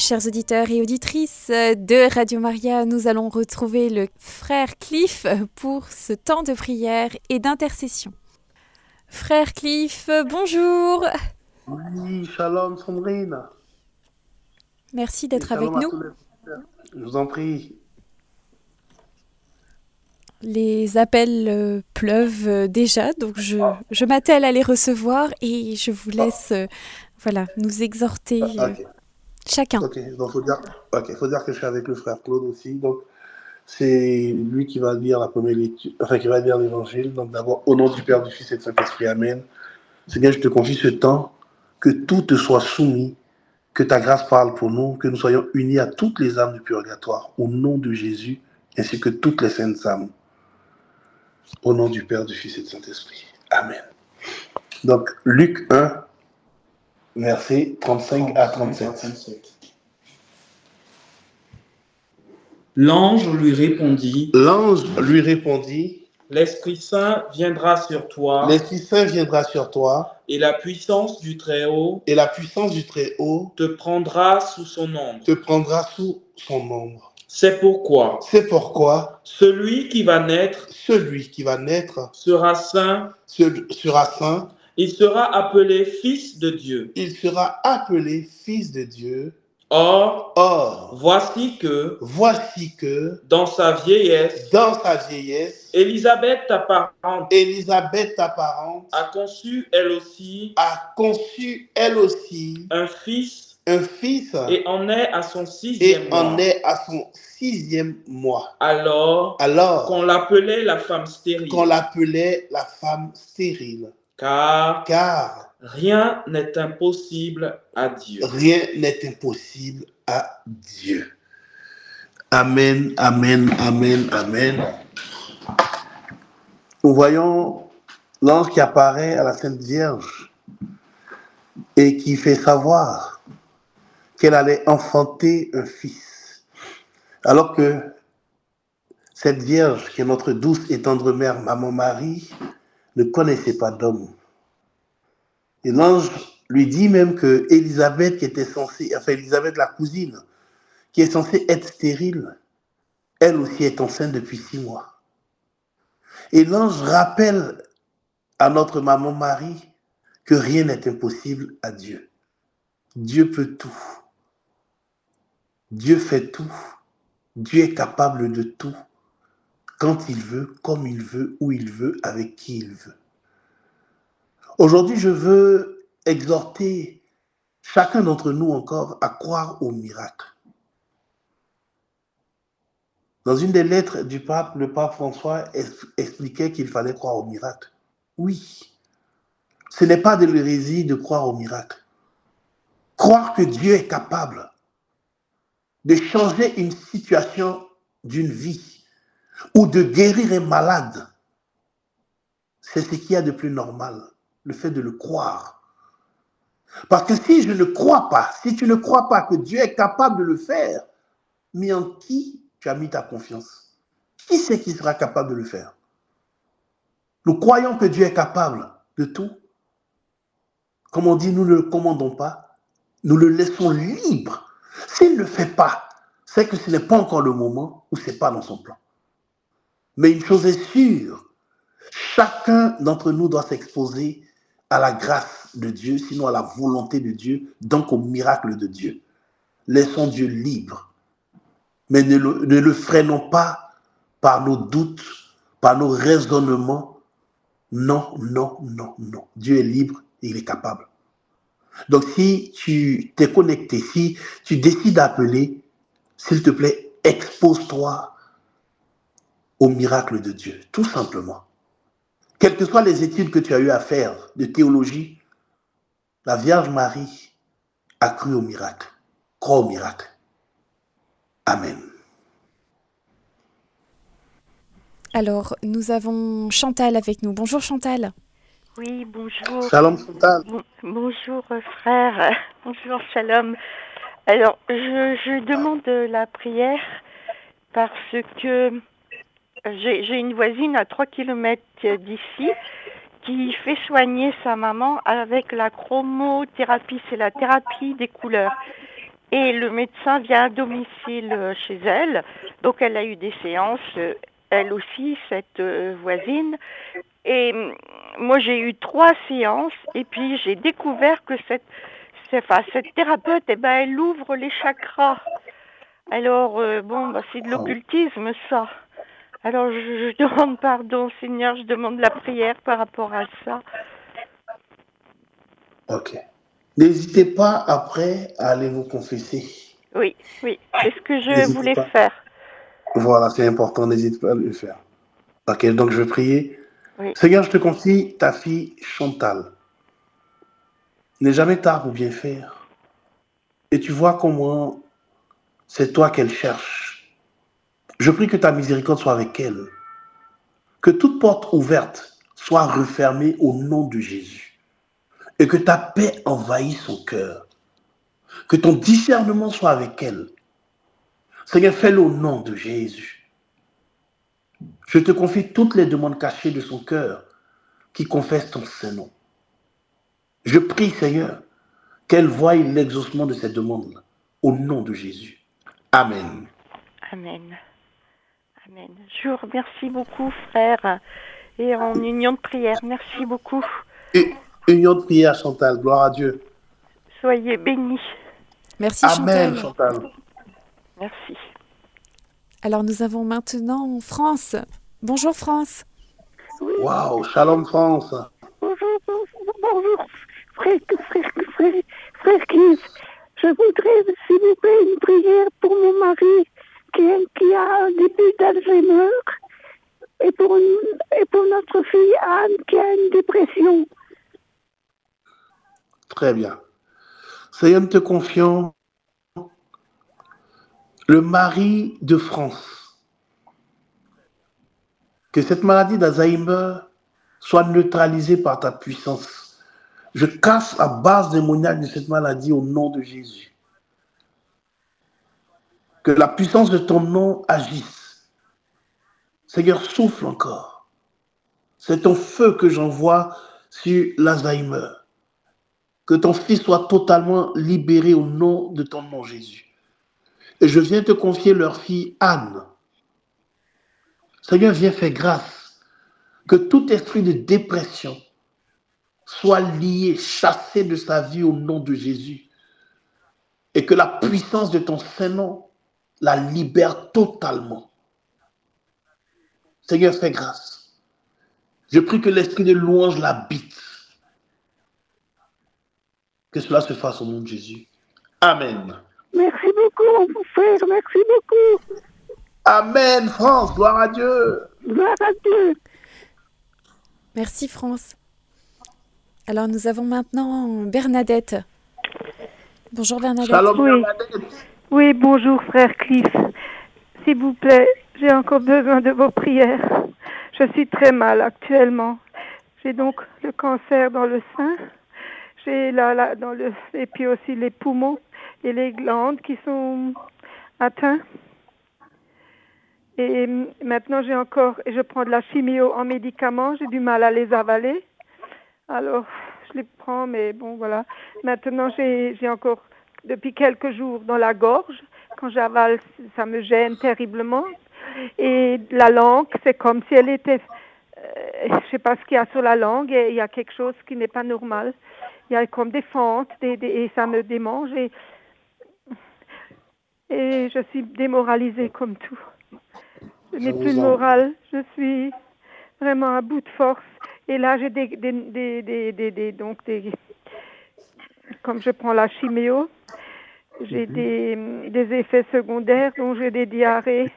Chers auditeurs et auditrices de Radio Maria, nous allons retrouver le frère Cliff pour ce temps de prière et d'intercession. Frère Cliff, bonjour. Oui, shalom Sandrine. Merci d'être avec nous. Je vous en prie. Les appels euh, pleuvent euh, déjà, donc je, je m'attelle à les recevoir et je vous laisse euh, voilà, nous exhorter Ah, chacun. Ok, donc faut dire, faut dire que je suis avec le frère Claude aussi. Donc c'est lui qui va lire la première lecture, enfin qui va lire l'évangile. Donc d'abord, au nom du Père, du Fils et du Saint-Esprit, Amen. Seigneur, je te confie ce temps, que tout te soit soumis, que ta grâce parle pour nous, que nous soyons unis à toutes les âmes du purgatoire, au nom de Jésus, ainsi que toutes les saintes âmes. Au nom du Père, du Fils et du Saint-Esprit. Amen. Donc, Luc 1, versets 35 à 37. L'ange lui répondit, L'ange lui répondit, L'Esprit Saint viendra sur toi, L'Esprit Saint viendra sur toi, et la puissance du Très-Haut et la puissance du Très-Haut te prendra sous son ombre. te prendra sous son ombre. C'est pourquoi C'est pourquoi celui qui va naître celui qui va naître sera saint, se- sera saint, il sera appelé fils de Dieu. il sera appelé fils de Dieu. Or, Or, voici que, voici que dans sa vieillesse, dans sa vieillesse, Élisabeth, ta parente, Élisabeth, ta parente, a conçu elle aussi a conçu elle aussi un fils un fils et en est à son et sixième en mois. est à son sixième mois. Alors Alors qu'on l'appelait la femme stérile, qu'on l'appelait la femme stérile, car car rien n'est impossible à Dieu. rien n'est impossible à Dieu. Amen, amen, amen, amen. Nous voyons l'ange qui apparaît à la Sainte Vierge et qui fait savoir qu'elle allait enfanter un fils. Alors que cette Vierge, qui est notre douce et tendre mère, Maman Marie, ne connaissait pas d'homme. Et l'ange lui dit même que Élisabeth, qui était censée, enfin Élisabeth, la cousine, qui est censée être stérile, elle aussi est enceinte depuis six mois. Et l'ange rappelle à notre maman Marie que rien n'est impossible à Dieu. Dieu peut tout. Dieu fait tout. Dieu est capable de tout. Quand il veut, comme il veut, où il veut, avec qui il veut. Aujourd'hui, je veux exhorter chacun d'entre nous encore à croire au miracle. Dans une des lettres du pape, le pape François expliquait qu'il fallait croire au miracle. Oui, ce n'est pas de l'hérésie de croire au miracle. Croire que Dieu est capable de changer une situation d'une vie ou de guérir un malade, c'est ce qu'il y a de plus normal, le fait de le croire. Parce que si je ne crois pas, si tu ne crois pas que Dieu est capable de le faire, mais en qui tu as mis ta confiance? Qui c'est qui sera capable de le faire? Nous croyons que Dieu est capable de tout. Comme on dit, nous ne le commandons pas, nous le laissons libre. S'il ne le fait pas, c'est que ce n'est pas encore le moment ou ce n'est pas dans son plan. Mais une chose est sûre, chacun d'entre nous doit s'exposer à la grâce de Dieu, sinon à la volonté de Dieu, donc au miracle de Dieu. Laissons Dieu libre, mais ne le, ne le freinons pas par nos doutes, par nos raisonnements. Non, non, non, non. Dieu est libre et il est capable. Donc si tu t'es connecté, si tu décides d'appeler, s'il te plaît, expose-toi au miracle de Dieu, tout simplement. Quelles que soient les études que tu as eu à faire de théologie, la Vierge Marie a cru au miracle, croit au miracle. Amen. Alors, nous avons Chantal avec nous. Bonjour Chantal. Oui, bonjour. Shalom. Bon- bonjour frère. Bonjour Shalom. Alors, je, je demande la prière parce que j'ai une voisine à 3 km d'ici qui fait soigner sa maman avec la chromothérapie, c'est la thérapie des couleurs. Et le médecin vient à domicile chez elle. Donc elle a eu des séances, elle aussi, cette voisine. Et moi j'ai eu trois séances et puis j'ai découvert que cette, enfin, cette thérapeute, eh ben, elle ouvre les chakras. Alors, euh, bon, bah, c'est de Ah. l'occultisme ça. Alors je, je demande pardon Seigneur, je demande la prière par rapport à ça. Ok. N'hésitez pas après à aller vous confesser. Oui, oui, c'est ce que je voulais pas. faire. Voilà, c'est important, n'hésite pas à le faire. Ok, donc je vais prier. Oui. Seigneur, je te confie ta fille Chantal. N'est jamais tard pour bien faire. Et tu vois comment c'est toi qu'elle cherche. Je prie que ta miséricorde soit avec elle. Que toute porte ouverte soit refermée au nom de Jésus. Et que ta paix envahisse son cœur. Que ton discernement soit avec elle. Seigneur, fais-le au nom de Jésus. Je te confie toutes les demandes cachées de son cœur qui confessent ton Saint-Nom. Je prie, Seigneur, qu'elle voie l'exaucement de ces demandes au nom de Jésus. Amen. Amen. Amen. Je vous remercie beaucoup, frère. Et en union de prière, merci beaucoup. Et union de prière, Chantal. Gloire à Dieu. Soyez bénis. Merci Amen, Chantal. Chantal. Merci. Alors nous avons maintenant France. Bonjour France. Waouh, Shalom France. Bonjour, bonjour, bonjour, frère, frère, frère, frère Cliff. Je voudrais, s'il vous plaît, une prière pour mon mari qui, a un début d'Alzheimer et pour, notre fille Anne qui a une dépression. Très bien. Nous te confions le mari de France. Que cette maladie d'Alzheimer soit neutralisée par ta puissance. Je casse la base démoniaque de cette maladie au nom de Jésus. Que la puissance de ton nom agisse. Seigneur, souffle encore. C'est ton feu que j'envoie sur l'Alzheimer. Que ton fils soit totalement libéré au nom de ton nom, Jésus. Et je viens te confier leur fille Anne. Seigneur, viens faire grâce. Que tout esprit de dépression soit lié, chassé de sa vie au nom de Jésus. Et que la puissance de ton Saint-Nom la libère totalement. Seigneur, fais grâce. Je prie que l'esprit de louange l'habite. Que cela se fasse au nom de Jésus. Amen. Merci beaucoup, mon frère, merci beaucoup. Amen, France, gloire à Dieu. Gloire à Dieu. Merci France. Alors nous avons maintenant Bernadette. Bonjour Bernadette. Shalom, Oui. Bernadette. Oui, bonjour, frère Cliff. S'il vous plaît, j'ai encore besoin de vos prières. Je suis très mal actuellement. J'ai donc le cancer dans le sein. J'ai là, là, dans le, et puis aussi les poumons et les glandes qui sont atteints. Et maintenant, j'ai encore, je prends de la chimio en médicaments. J'ai du mal à les avaler. Alors, je les prends, mais bon, voilà. Maintenant, j'ai encore, depuis quelques jours, dans la gorge. Quand j'avale, ça me gêne terriblement. Et la langue, c'est comme si elle était, euh, je sais pas ce qu'il y a sur la langue, il y a quelque chose qui n'est pas normal. Il y a comme des fentes, et ça me démange. Et, je suis démoralisée comme tout. Je n'ai plus de morale. Je suis vraiment à bout de force. Et là, j'ai donc des, comme je prends la chimio, j'ai des, des effets secondaires, dont j'ai des diarrhées.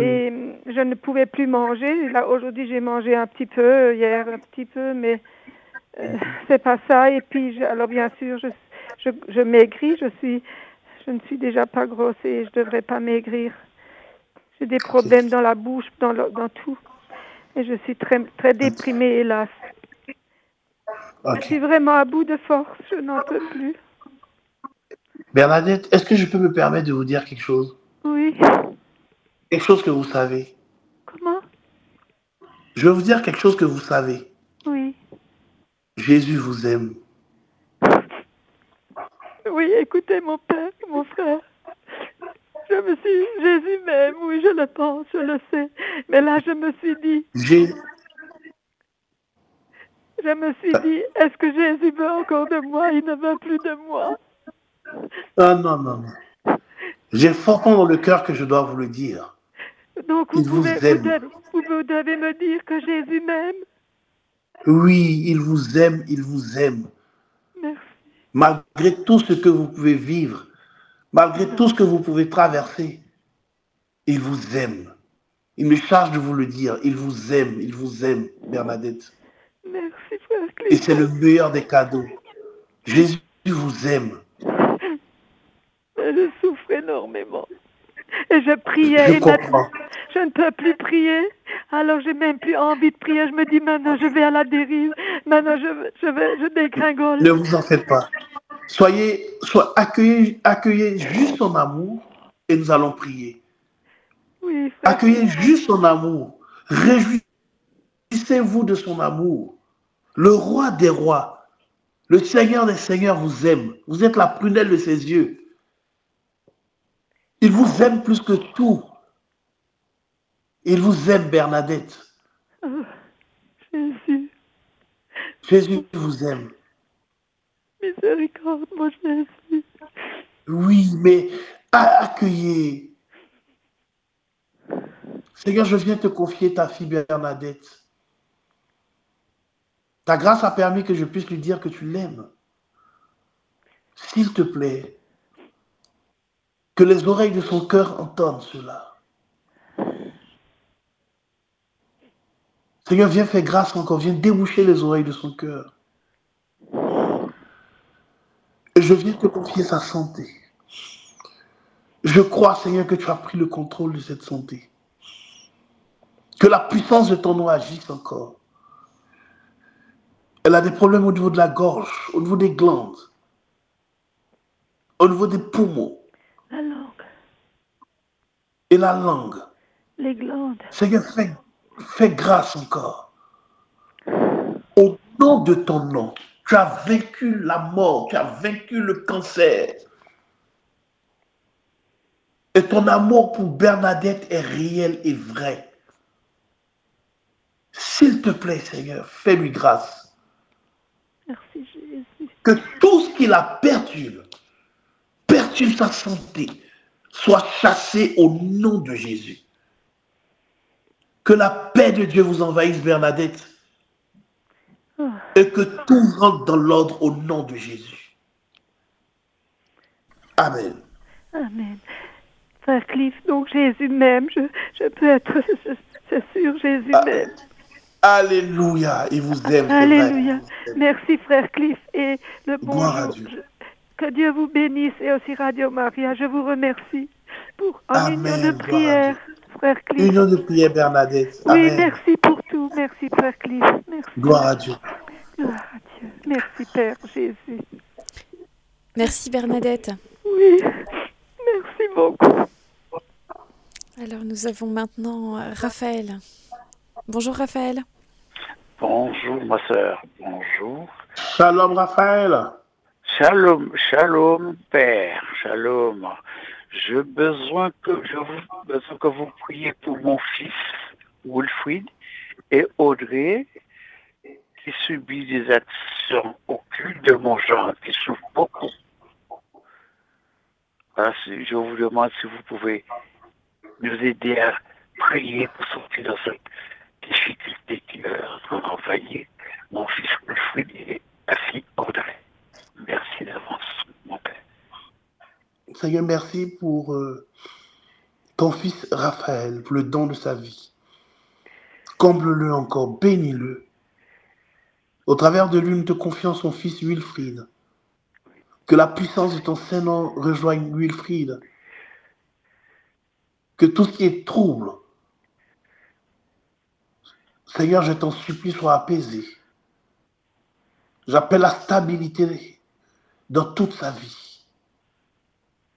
Et je ne pouvais plus manger. Là, aujourd'hui, j'ai mangé un petit peu, hier un petit peu, mais euh, c'est pas ça. Et puis, je- alors bien sûr, je, je, je maigris. Je suis, je ne suis déjà pas grosse et je devrais pas maigrir. J'ai des problèmes dans la bouche, dans, le- dans tout. Et je suis très, très déprimée, hélas. Je suis vraiment à bout de force. Je n'en peux plus. Bernadette, est-ce que je peux me permettre de vous dire quelque chose? Oui. Quelque chose que vous savez. Comment? Je vais vous dire quelque chose que vous savez. Oui. Jésus vous aime. Oui, écoutez, mon père, mon frère. Je me suis, Jésus m'aime, oui, je le pense, je le sais. Mais là, je me suis dit, J'ai- je me suis dit, est-ce que Jésus veut encore de moi? Il ne veut plus de moi. Ah non, non, non. J'ai fortement dans le cœur que je dois vous le dire. Donc, vous, vous pouvez, vous, aime. devez, vous vous devez me dire que Jésus m'aime. Oui, il vous aime, il vous aime. Merci. Malgré tout ce que vous pouvez vivre, malgré tout ce que vous pouvez traverser, il vous aime. Il me charge de vous le dire. Il vous aime, il vous aime, Bernadette. Merci, Et c'est le meilleur des cadeaux. Jésus vous aime. Je souffre énormément. Et je priais Je et maintenant, comprends. je ne peux plus prier. Alors j'ai même plus envie de prier. Je me dis maintenant je vais à la dérive. Maintenant je, je vais, je dégringole. Ne vous en faites pas. Soyez, soyez accueillez, accueillez juste son amour et nous allons prier. Oui, frère. Accueillez juste son amour. Réjouissez-vous de son amour. Le roi des rois, le Seigneur des seigneurs vous aime. Vous êtes la prunelle de ses yeux. Il vous aime plus que tout. Il vous aime, Bernadette. Oh, Jésus, Jésus vous aime. miséricorde, mon Jésus. Oui, mais accueillez. Seigneur, je viens te confier ta fille Bernadette. Ta grâce a permis que je puisse lui dire que tu l'aimes. S'il te plaît, que les oreilles de son cœur entendent cela. Seigneur, viens faire grâce encore, viens déboucher les oreilles de son cœur. Je viens te confier sa santé. Je crois, Seigneur, que tu as pris le contrôle de cette santé. Que la puissance de ton nom agisse encore. Elle a des problèmes au niveau de la gorge, au niveau des glandes, au niveau des poumons La langue, et la langue. les glandes. Seigneur, fais, fais grâce encore. Au nom de ton nom, tu as vaincu la mort, tu as vaincu le cancer. Et ton amour pour Bernadette est réel et vrai. S'il te plaît, Seigneur, fais-lui grâce. Que tout ce qui la perturbe, perturbe sa santé, soit chassé au nom de Jésus. Que la paix de Dieu vous envahisse, Bernadette, Oh, et que tout rentre dans l'ordre au nom de Jésus. Amen. Amen. Frère Cliff, donc Jésus m'aime. Je, je peux être, je- sûr, Jésus Ah. Alléluia. Il vous aime. Alléluia. Merci, frère Cliff. Et le Gloire à bonjour. Dieu. Je- Que Dieu vous bénisse et aussi Radio Maria. Je vous remercie pour en Amen. union de prière, frère Cliff. Union de prière, Bernadette. Oui, Amen. merci pour tout. Merci, frère Cliff. Merci. Gloire à Dieu. Gloire à Dieu. Merci, Père Jésus. Merci Bernadette. Oui, merci beaucoup. Alors nous avons maintenant euh, Raphaël. Bonjour Raphaël. Bonjour ma sœur, bonjour. Shalom, Raphaël. Shalom, shalom père, shalom. J'ai besoin que je vous, besoin que vous priez pour mon fils Wilfried et Audrey qui subit des actions occultes de mon genre, qui souffrent beaucoup. Voilà, si- je vous demande si vous pouvez nous aider à prier pour sortir de cette difficulté qui est en train d'envahir mon fils Wilfried et fille Audrey. Merci d'avance, mon père. Seigneur, merci pour euh, ton fils Raphaël, pour le don de sa vie. Comble-le encore, bénis-le. Au travers de lui, nous te confions son fils Wilfried. Que la puissance de ton Saint-Nom rejoigne Wilfried. Que tout ce qui est trouble, Seigneur, je t'en supplie, soit apaisé. J'appelle la stabilité dans toute sa vie.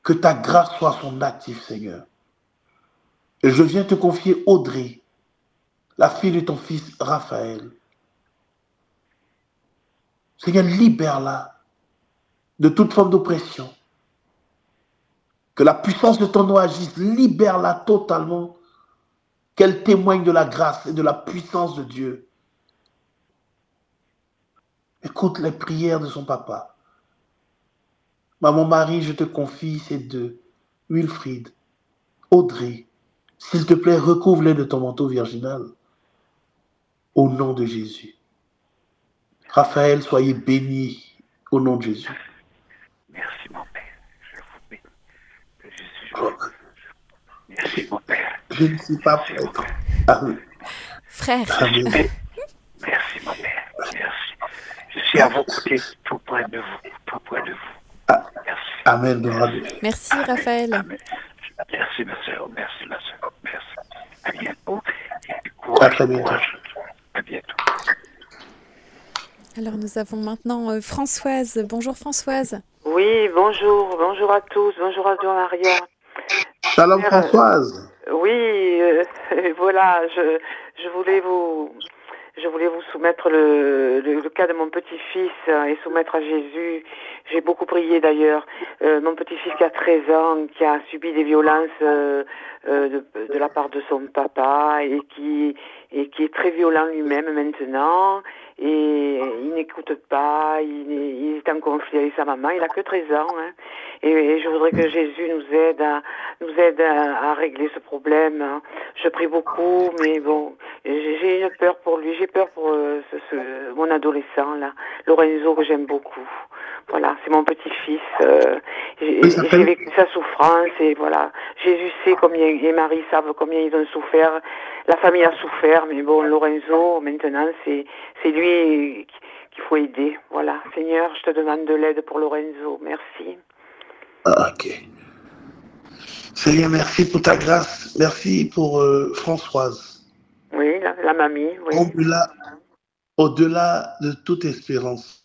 Que ta grâce soit son actif, Seigneur. Et je viens te confier Audrey, la fille de ton fils Raphaël. Seigneur, libère-la de toute forme d'oppression. Que la puissance de ton nom agisse. Libère-la totalement. Qu'elle témoigne de la grâce et de la puissance de Dieu. Écoute les prières de son papa. Maman Marie, je te confie ces deux. Wilfried, Audrey, s'il te plaît, recouvre-les de ton manteau virginal. Au nom de Jésus. Raphaël, soyez béni au nom de Jésus. Merci, mon Père. Je vous bénis. Que Jésus, je- Merci, mon Père. Je ne suis pas prêtre. Amen. Frère, Amen. Merci, mon Père. Merci. Je suis à vos côtés, tout près de vous. Tout près de vous. Ah. Merci. Amen. merci Raphaël. Amen. Merci, ma soeur. Merci, ma soeur. Merci. À bientôt. Et À très bientôt. courage. À bientôt. Alors nous avons maintenant euh, Françoise. Bonjour Françoise. Oui, bonjour, bonjour à tous, bonjour à Maria. Shalom Françoise. Oui, euh, voilà, je, je voulais vous, je voulais vous soumettre le, le, le cas de mon petit-fils euh, et soumettre à Jésus. J'ai beaucoup prié d'ailleurs. Euh, mon petit-fils qui a 13 ans, qui a subi des violences euh, euh, de, de la part de son papa et qui, et qui est très violent lui-même maintenant. Et il n'écoute pas, il est, il est en conflit avec sa maman, il a que 13 ans. Hein. Et, et je voudrais que Jésus nous aide à, nous aide à, à régler ce problème. hein. Je prie beaucoup, mais bon, j'ai une peur pour lui, j'ai peur pour euh, ce, ce- mon adolescent là, Lorenzo que j'aime beaucoup. Voilà, c'est mon petit-fils. euh, j'ai vécu sa souffrance et voilà, Jésus sait combien et Marie savent combien ils ont souffert. La famille a souffert, mais bon, Lorenzo, maintenant, c'est c'est lui qu'il faut aider. Voilà, Seigneur, je te demande de l'aide pour Lorenzo. Merci. Ah, ok. Seigneur, merci pour ta grâce. Merci pour euh, Françoise. Oui, la, la mamie, oui. Au-delà, au-delà de toute espérance,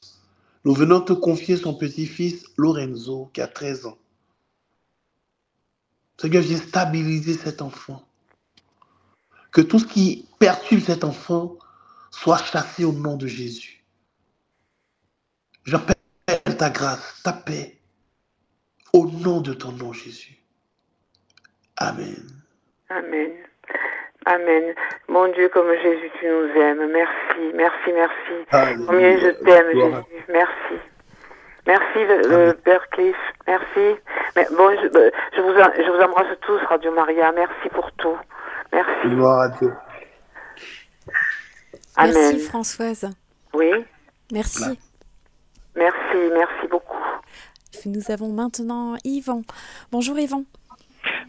nous venons te confier son petit-fils Lorenzo, qui a 13 ans. Seigneur, viens stabiliser cet enfant. Que tout ce qui perturbe cet enfant soit chassé au nom de Jésus. J'appelle ta grâce, ta paix, au nom de ton nom, Jésus. Amen. Amen. Amen. Mon Dieu, comme Jésus, tu nous aimes. Merci, merci, merci. Combien je t'aime, Jésus. Merci. Merci, le, le Père Cliff. Merci. Mais bon, je, euh, je vous, je vous embrasse tous, Radio Maria. Merci pour tout. Merci. Gloire à Dieu. Amen. Merci Françoise. Oui. Merci. Merci, merci beaucoup. Nous avons maintenant Yvan. Bonjour Yvan.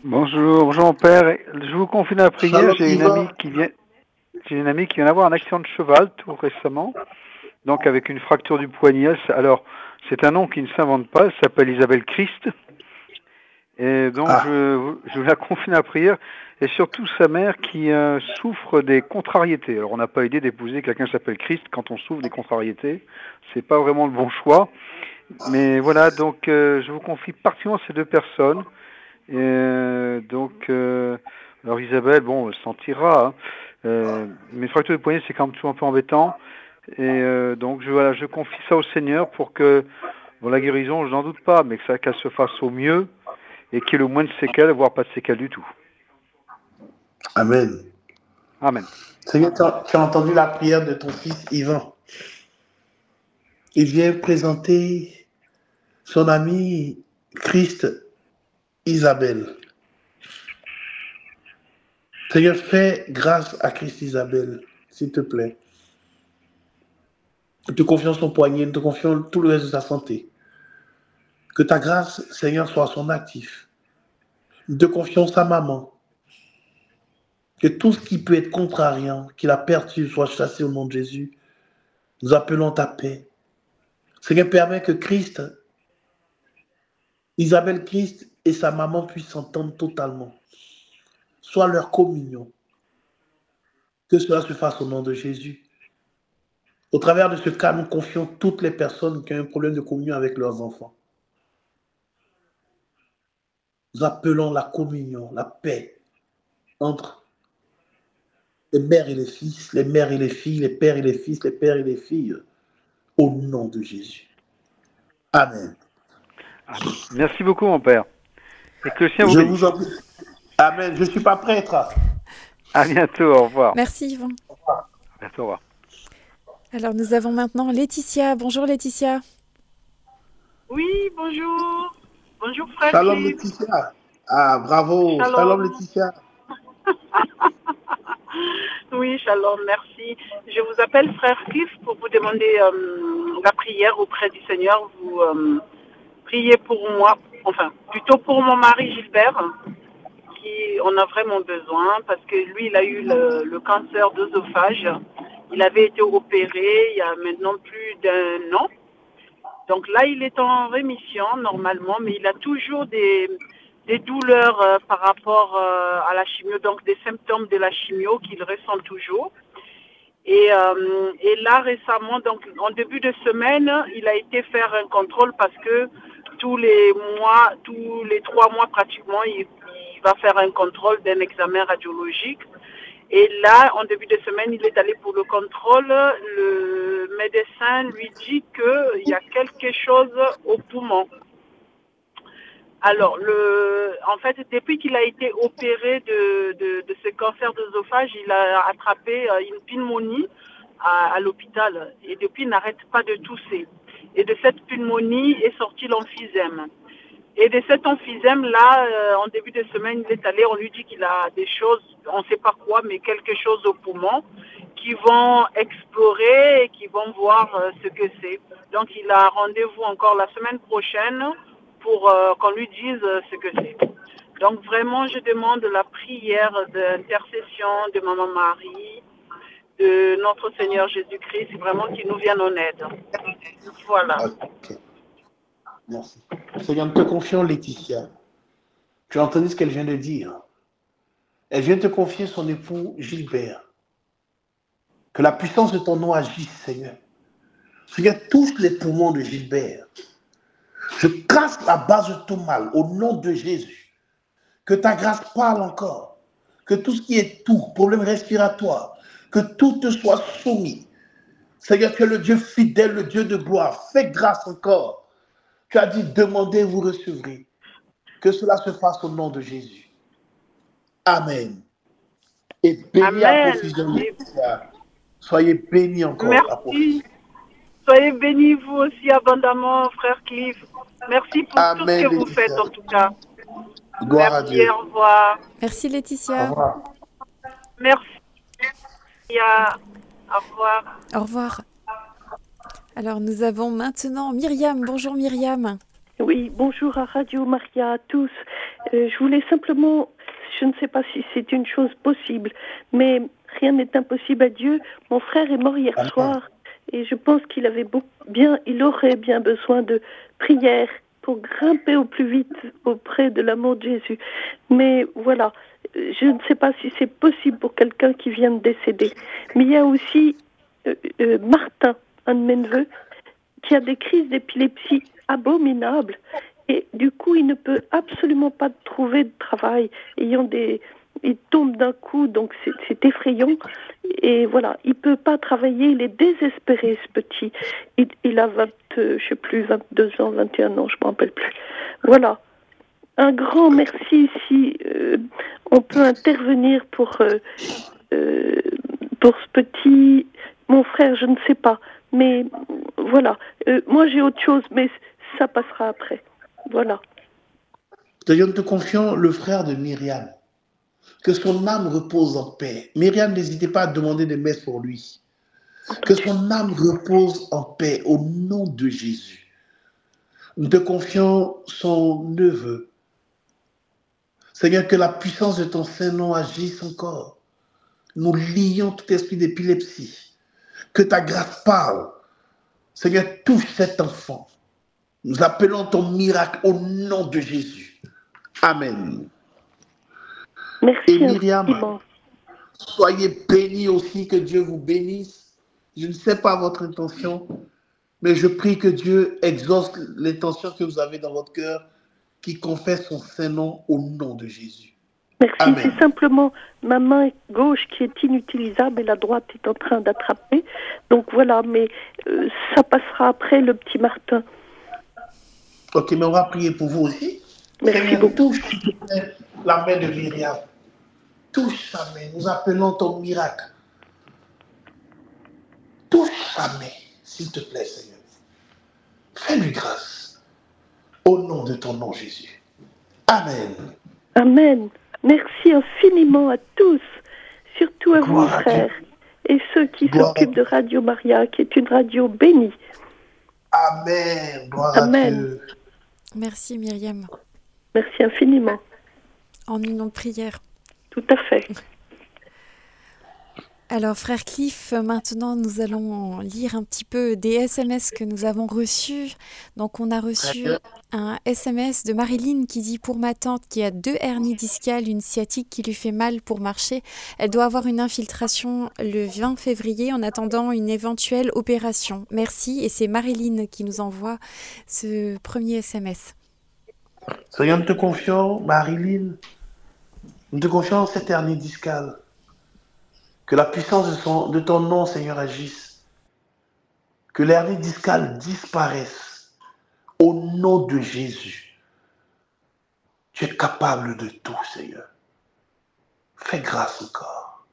Bonjour, bonjour mon père. Je vous confie la prière. J'ai une amie qui vient, j'ai une amie qui vient d'avoir un accident de cheval tout récemment, donc avec une fracture du poignet. Alors, c'est un nom qui ne s'invente pas. Elle s'appelle Isabelle Christ. Et donc, Ah. je, je la confie dans la prière. Et surtout sa mère qui euh, souffre des contrariétés. Alors, on n'a pas idée d'épouser quelqu'un qui s'appelle Christ quand on souffre des contrariétés. C'est pas vraiment le bon choix. Mais voilà, donc euh, je vous confie particulièrement ces deux personnes. Et, euh, donc, euh, alors Isabelle, bon, elle s'en tirera. hein. Euh, mais fracture de poignet, c'est quand même toujours un peu embêtant. Et euh, donc, je, voilà, je confie ça au Seigneur pour que, bon, la guérison, je n'en doute pas, mais que ça qu'elle se fasse au mieux et qu'il y ait le moins de séquelles, voire pas de séquelles du tout. Amen. Amen. Seigneur, tu as, tu as entendu la prière de ton fils Yvan. Il vient présenter son ami Christ Isabelle. Seigneur, fais grâce à Christ Isabelle, s'il te plaît. Nous te confions son poignet, nous te confions tout le reste de sa santé. Que ta grâce, Seigneur, soit à son actif. Te confions sa maman. Que tout ce qui peut être contrariant, qui la perturbe, soit chassé au nom de Jésus. Nous appelons ta paix. Seigneur, permet que Christ, Isabelle Christ et sa maman puissent s'entendre totalement. Soit leur communion. Que cela se fasse au nom de Jésus. Au travers de ce cas, nous confions toutes les personnes qui ont un problème de communion avec leurs enfants. Nous appelons la communion, la paix entre les mères et les fils, les mères et les filles, les pères et les fils, les pères et les filles, au nom de Jésus. Amen. Merci beaucoup, mon père. Et que le sien vous Je vous en prie. Amen. Je ne suis pas prêtre. À bientôt, au revoir. Merci Yvan. À bientôt, au revoir. Alors nous avons maintenant Laetitia. Bonjour Laetitia. Oui, bonjour. Bonjour frère. Shalom. Laetitia. Ah, bravo. Shalom. Shalom Laetitia. Oui, shalom, merci. Je vous appelle frère Cliff pour vous demander euh, la prière auprès du Seigneur. Vous euh, priez pour moi, enfin, plutôt pour mon mari Gilbert, qui on a vraiment besoin parce que lui, il a eu le, le cancer d'œsophage. Il avait été opéré il y a maintenant plus d'un an. Donc là, il est en rémission normalement, mais il a toujours des, des douleurs euh, par rapport euh, à la chimio, donc des symptômes de la chimio qu'il ressent toujours. Et, euh, et là, récemment, donc en début de semaine, il a été faire un contrôle parce que tous les mois, tous les trois mois pratiquement, il, il va faire un contrôle d'un examen radiologique. Et là, en début de semaine, il est allé pour le contrôle. Le médecin lui dit qu'il y a quelque chose au poumon. Alors, en fait, depuis qu'il a été opéré de, de, de ce cancer d'œsophage, il a attrapé euh, une pneumonie à, à l'hôpital. Et depuis, il n'arrête pas de tousser. Et de cette pneumonie est sorti l'emphysème. Et de cet emphysème-là, euh, en début de semaine, il est allé, on lui dit qu'il a des choses, on ne sait pas quoi, mais quelque chose au poumon, qui vont explorer et qui vont voir euh, ce que c'est. Donc, il a rendez-vous encore la semaine prochaine pour euh, qu'on lui dise ce que c'est. Donc, vraiment, je demande la prière d'intercession de Maman Marie, de notre Seigneur Jésus-Christ, vraiment qu'il nous vienne en aide. Voilà. Merci. Seigneur, nous te confions Laetitia. Tu as entendu ce qu'elle vient de dire. Elle vient te confier son époux Gilbert. Que la puissance de ton nom agisse, Seigneur. Seigneur, touche les poumons de Gilbert. Je casse la base de tout mal au nom de Jésus. Que ta grâce parle encore. Que tout ce qui est tout, problème respiratoire, que tout te soit soumis. Seigneur, tu es le Dieu fidèle, le Dieu de gloire. Fais grâce encore. Tu as dit, demandez, vous recevrez. Que cela se fasse au nom de Jésus. Amen. Et béni à profusion. Soyez bénis encore. à. Merci. Soyez bénis vous aussi abondamment, frère Cliff. Merci pour Amen, tout ce que vous faites en tout cas. Gloire à Merci, Dieu. au revoir. Merci Au Laetitia. revoir. Merci. Au revoir. Au revoir. Alors nous avons maintenant Myriam. Bonjour Myriam. Oui, bonjour à Radio Maria à tous. Euh, je voulais simplement, je ne sais pas si c'est une chose possible, mais rien n'est impossible à Dieu. Mon frère est mort hier soir et je pense qu'il avait beau- bien, il aurait bien besoin de prière pour grimper au plus vite auprès de l'amour de Jésus. Mais voilà, euh, je ne sais pas si c'est possible pour quelqu'un qui vient de décéder. Mais il y a aussi euh, euh, Martin, un de mes neveux, qui a des crises d'épilepsie abominables. Et du coup, il ne peut absolument pas trouver de travail. Il tombe d'un coup, donc c'est- effrayant. Et voilà, il peut pas travailler, il est désespéré, ce petit. Il, a 20, euh, je sais plus, 22 ans, 21 ans, je me rappelle plus. Voilà. Un grand merci si euh, on peut intervenir pour, euh, pour ce petit, mon frère, je ne sais pas. Mais voilà, Euh, moi j'ai autre chose, mais ça passera après. Voilà. Nous te confions le frère de Myriam. Que son âme repose en paix. Myriam, n'hésitez pas à demander des messes pour lui. Que son âme repose en paix au nom de Jésus. Nous te confions son neveu. Seigneur, que la puissance de ton Saint-Nom agisse encore. Nous lions tout esprit d'épilepsie. Que ta grâce parle. Seigneur, touche cet enfant. Nous appelons ton miracle au nom de Jésus. Amen. Merci Et Myriam, soyez bénis aussi, que Dieu vous bénisse. Je ne sais pas votre intention, mais je prie que Dieu exauce l'intention que vous avez dans votre cœur, qui confesse son Saint-Nom au nom de Jésus. Merci. C'est simplement ma main gauche qui est inutilisable et la droite est en train d'attraper. Donc voilà, mais euh, ça passera après le petit Martin. Ok, mais on va prier pour vous aussi. Merci beaucoup. touche s'il te plaît, la main de Myriam. Touche sa main. Nous appelons ton miracle. Touche sa main, s'il te plaît, Seigneur. Fais-lui grâce. Au nom de ton nom, Jésus. Amen. Amen. Merci infiniment à tous, surtout à vous, Gloire frères, et ceux qui s'occupent de Radio Maria, qui est une radio bénie. Amen. Gloire Amen. à Dieu. Merci Myriam. Merci infiniment. En union de prière. Tout à fait. Alors, frère Cliff, maintenant nous allons lire un petit peu des SMS que nous avons reçus. Donc, on a reçu un SMS de Marilyn qui dit Pour ma tante qui a deux hernies discales, une sciatique qui lui fait mal pour marcher, elle doit avoir une infiltration le 20 février en attendant une éventuelle opération. Merci. Et c'est Marilyn qui nous envoie ce premier SMS. Nous te confions, Marilyn, nous te confions cette hernie discale. Que la puissance de, ton nom, Seigneur, agisse. Que l'hernie discale disparaisse. Au nom de Jésus. Tu es capable de tout, Seigneur. Fais grâce encore.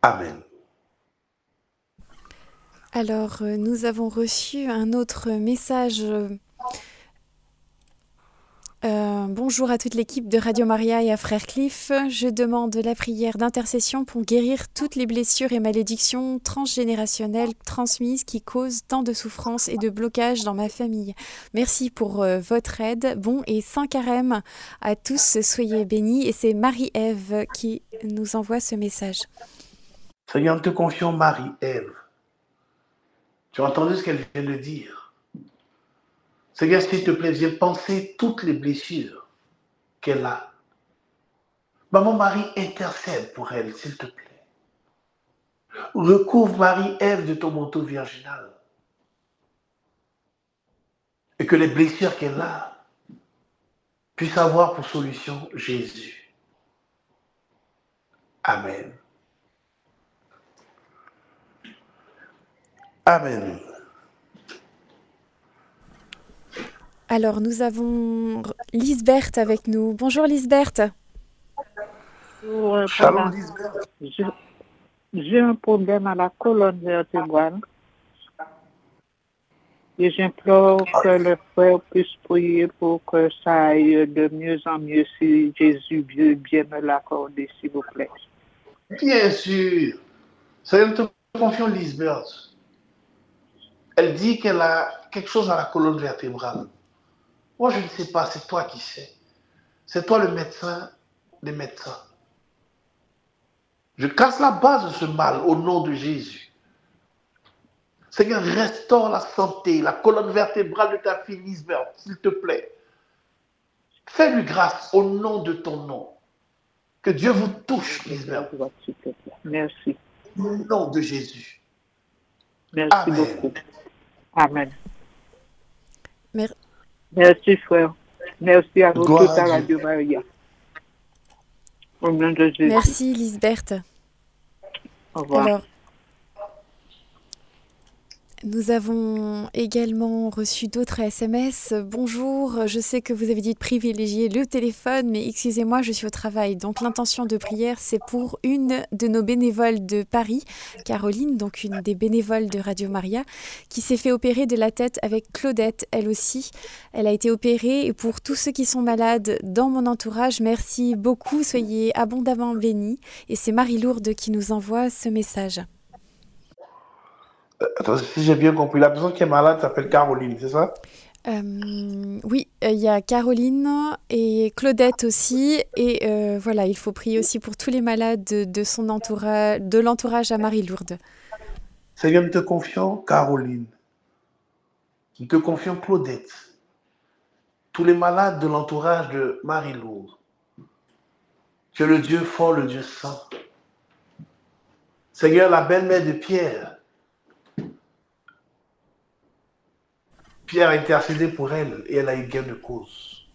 Amen. Alors, euh, nous avons reçu un autre message. Euh, bonjour à toute l'équipe de Radio Maria et à Frère Cliff. Je demande la prière d'intercession pour guérir toutes les blessures et malédictions transgénérationnelles transmises qui causent tant de souffrance et de blocage dans ma famille. Merci pour euh, votre aide. Bon et saint carême à tous. Soyez bénis. Et c'est Marie-Ève qui nous envoie ce message. Seigneur, nous te confions Marie-Ève. Tu as entendu ce qu'elle vient de dire? Seigneur, s'il te plaît, viens penser toutes les blessures qu'elle a. Maman Marie, intercède pour elle, s'il te plaît. Recouvre Marie-Ève de ton manteau virginal. Et que les blessures qu'elle a puissent avoir pour solution Jésus. Amen. Amen. Alors, nous avons Lisbeth avec nous. Bonjour Lisbeth. Bonjour, Shalom, J'ai un problème à la colonne vertébrale. Et j'implore que le frère puisse prier pour que ça aille de mieux en mieux si Jésus veut bien me l'accorder, s'il vous plaît. Bien sûr. Seigneur, te confions Lisbeth. Elle dit qu'elle a quelque chose à la colonne vertébrale. Moi, je ne sais pas, c'est toi qui sais. C'est toi le médecin des médecins. Je casse la base de ce mal au nom de Jésus. Seigneur, restaure la santé, la colonne vertébrale de ta fille Lisbeth, s'il te plaît. Fais-lui grâce au nom de ton nom. Que Dieu vous touche, Lisbeth. Merci. au nom de Jésus. Merci Amen. beaucoup. Amen. Mer- Merci, frère. Merci à vous Gloire tous à. Radio Maria. Au nom de Jésus. Merci Lisbeth. Au revoir. Alors, nous avons également reçu d'autres SMS. Bonjour, je sais que vous avez dit de privilégier le téléphone, mais excusez-moi, je suis au travail. Donc l'intention de prière, c'est pour une de nos bénévoles de Paris, Caroline, donc une des bénévoles de Radio Maria, qui s'est fait opérer de la tête avec Claudette, elle aussi. Elle a été opérée et pour tous ceux qui sont malades dans mon entourage, merci beaucoup, soyez abondamment bénis. Et c'est Marie-Lourde qui nous envoie ce message. Euh, Attends, si j'ai bien compris, la personne qui est malade s'appelle Caroline, c'est ça? Euh, oui, euh, il y a Caroline et Claudette aussi. Et euh, voilà, il faut prier aussi pour tous les malades de, de son entourage, de l'entourage à Marie-Lourde. Seigneur, nous te confions Caroline. Nous te confions Claudette. Tous les malades de l'entourage de Marie-Lourde. Tu es le Dieu fort, le Dieu saint. Seigneur, la belle-mère de Pierre. Pierre a intercédé pour elle et elle a eu gain de cause.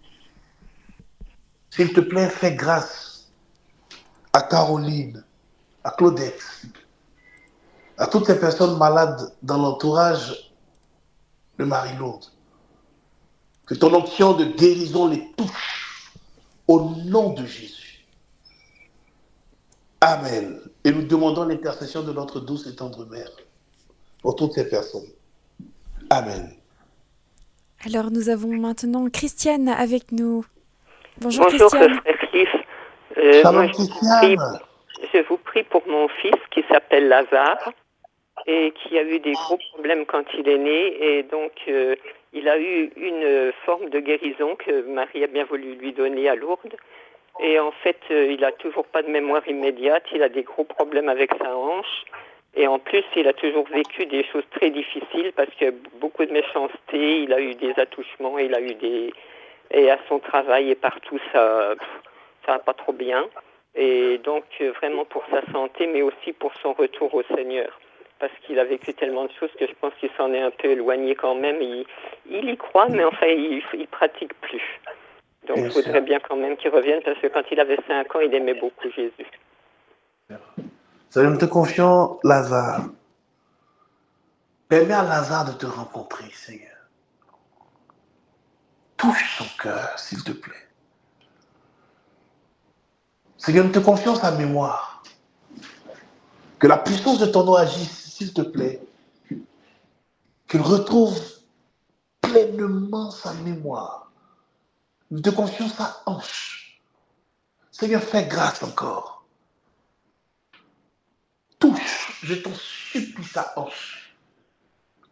S'il te plaît, fais grâce à Caroline, à Claudette, à toutes ces personnes malades dans l'entourage de Marie-Lourde. Que ton onction de guérison les touche au nom de Jésus. Amen. Et nous demandons l'intercession de notre douce et tendre mère pour toutes ces personnes. Amen. Alors nous avons maintenant Christiane avec nous. Bonjour, Bonjour, Christiane. frère Cliff. Euh, moi, je, vous prie, Christiane. je vous prie pour mon fils qui s'appelle Lazare et qui a eu des gros problèmes quand il est né. Et donc, euh, il a eu une forme de guérison que Marie a bien voulu lui donner à Lourdes. Et en fait, euh, il a toujours pas de mémoire immédiate. Il a des gros problèmes avec sa hanche. Et en plus, il a toujours vécu des choses très difficiles parce que beaucoup de méchanceté. Il a eu des attouchements, il a eu des et à son travail et partout, ça, ça va pas trop bien. Et donc euh, vraiment pour sa santé, mais aussi pour son retour au Seigneur, parce qu'il a vécu tellement de choses que je pense qu'il s'en est un peu éloigné quand même. Il, il y croit, mais enfin il, il pratique plus. Donc il faudrait bien quand même qu'il revienne, parce que quand il avait 5 ans, il aimait beaucoup Jésus. Seigneur, nous te confions Lazare. Permets à Lazare de te rencontrer, Seigneur. Touche son cœur, s'il te plaît. Seigneur, nous te confions sa mémoire. Que la puissance de ton nom agisse, s'il te plaît. Qu'il retrouve pleinement sa mémoire. Nous te confions sa hanche. Seigneur, fais grâce encore. Touche, je t'en supplie, sa hanche.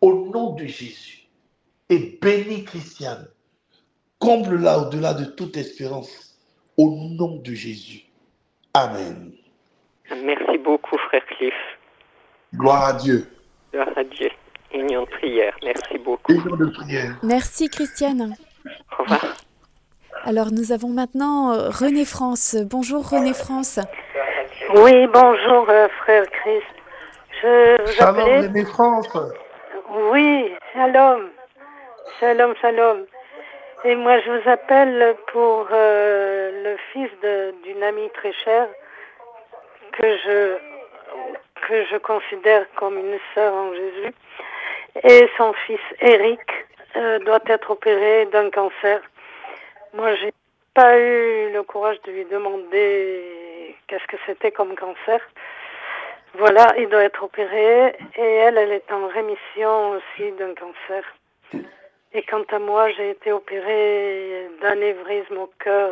Au nom de Jésus. Et bénis Christiane. Comble-la au-delà de toute espérance. Au nom de Jésus. Amen. Merci beaucoup, frère Cliff. Gloire à Dieu. Gloire à Dieu. Union de prière. Merci beaucoup. Union de prière. Merci Christiane. Au revoir. Alors nous avons maintenant euh, René France. Bonjour René France. Oui, bonjour, euh, frère Christ. Je vous Shalom, appelais. René France. Oui, shalom. Shalom, shalom. Et moi, je vous appelle pour euh, le fils d'une amie très chère que je, que je considère comme une sœur en Jésus. Et son fils Eric euh, doit être opéré d'un cancer. Moi, j'ai pas eu le courage de lui demander qu'est-ce que c'était comme cancer. Voilà, il doit être opéré et elle, elle est en rémission aussi d'un cancer. Et quant à moi, j'ai été opérée d'anévrisme au cœur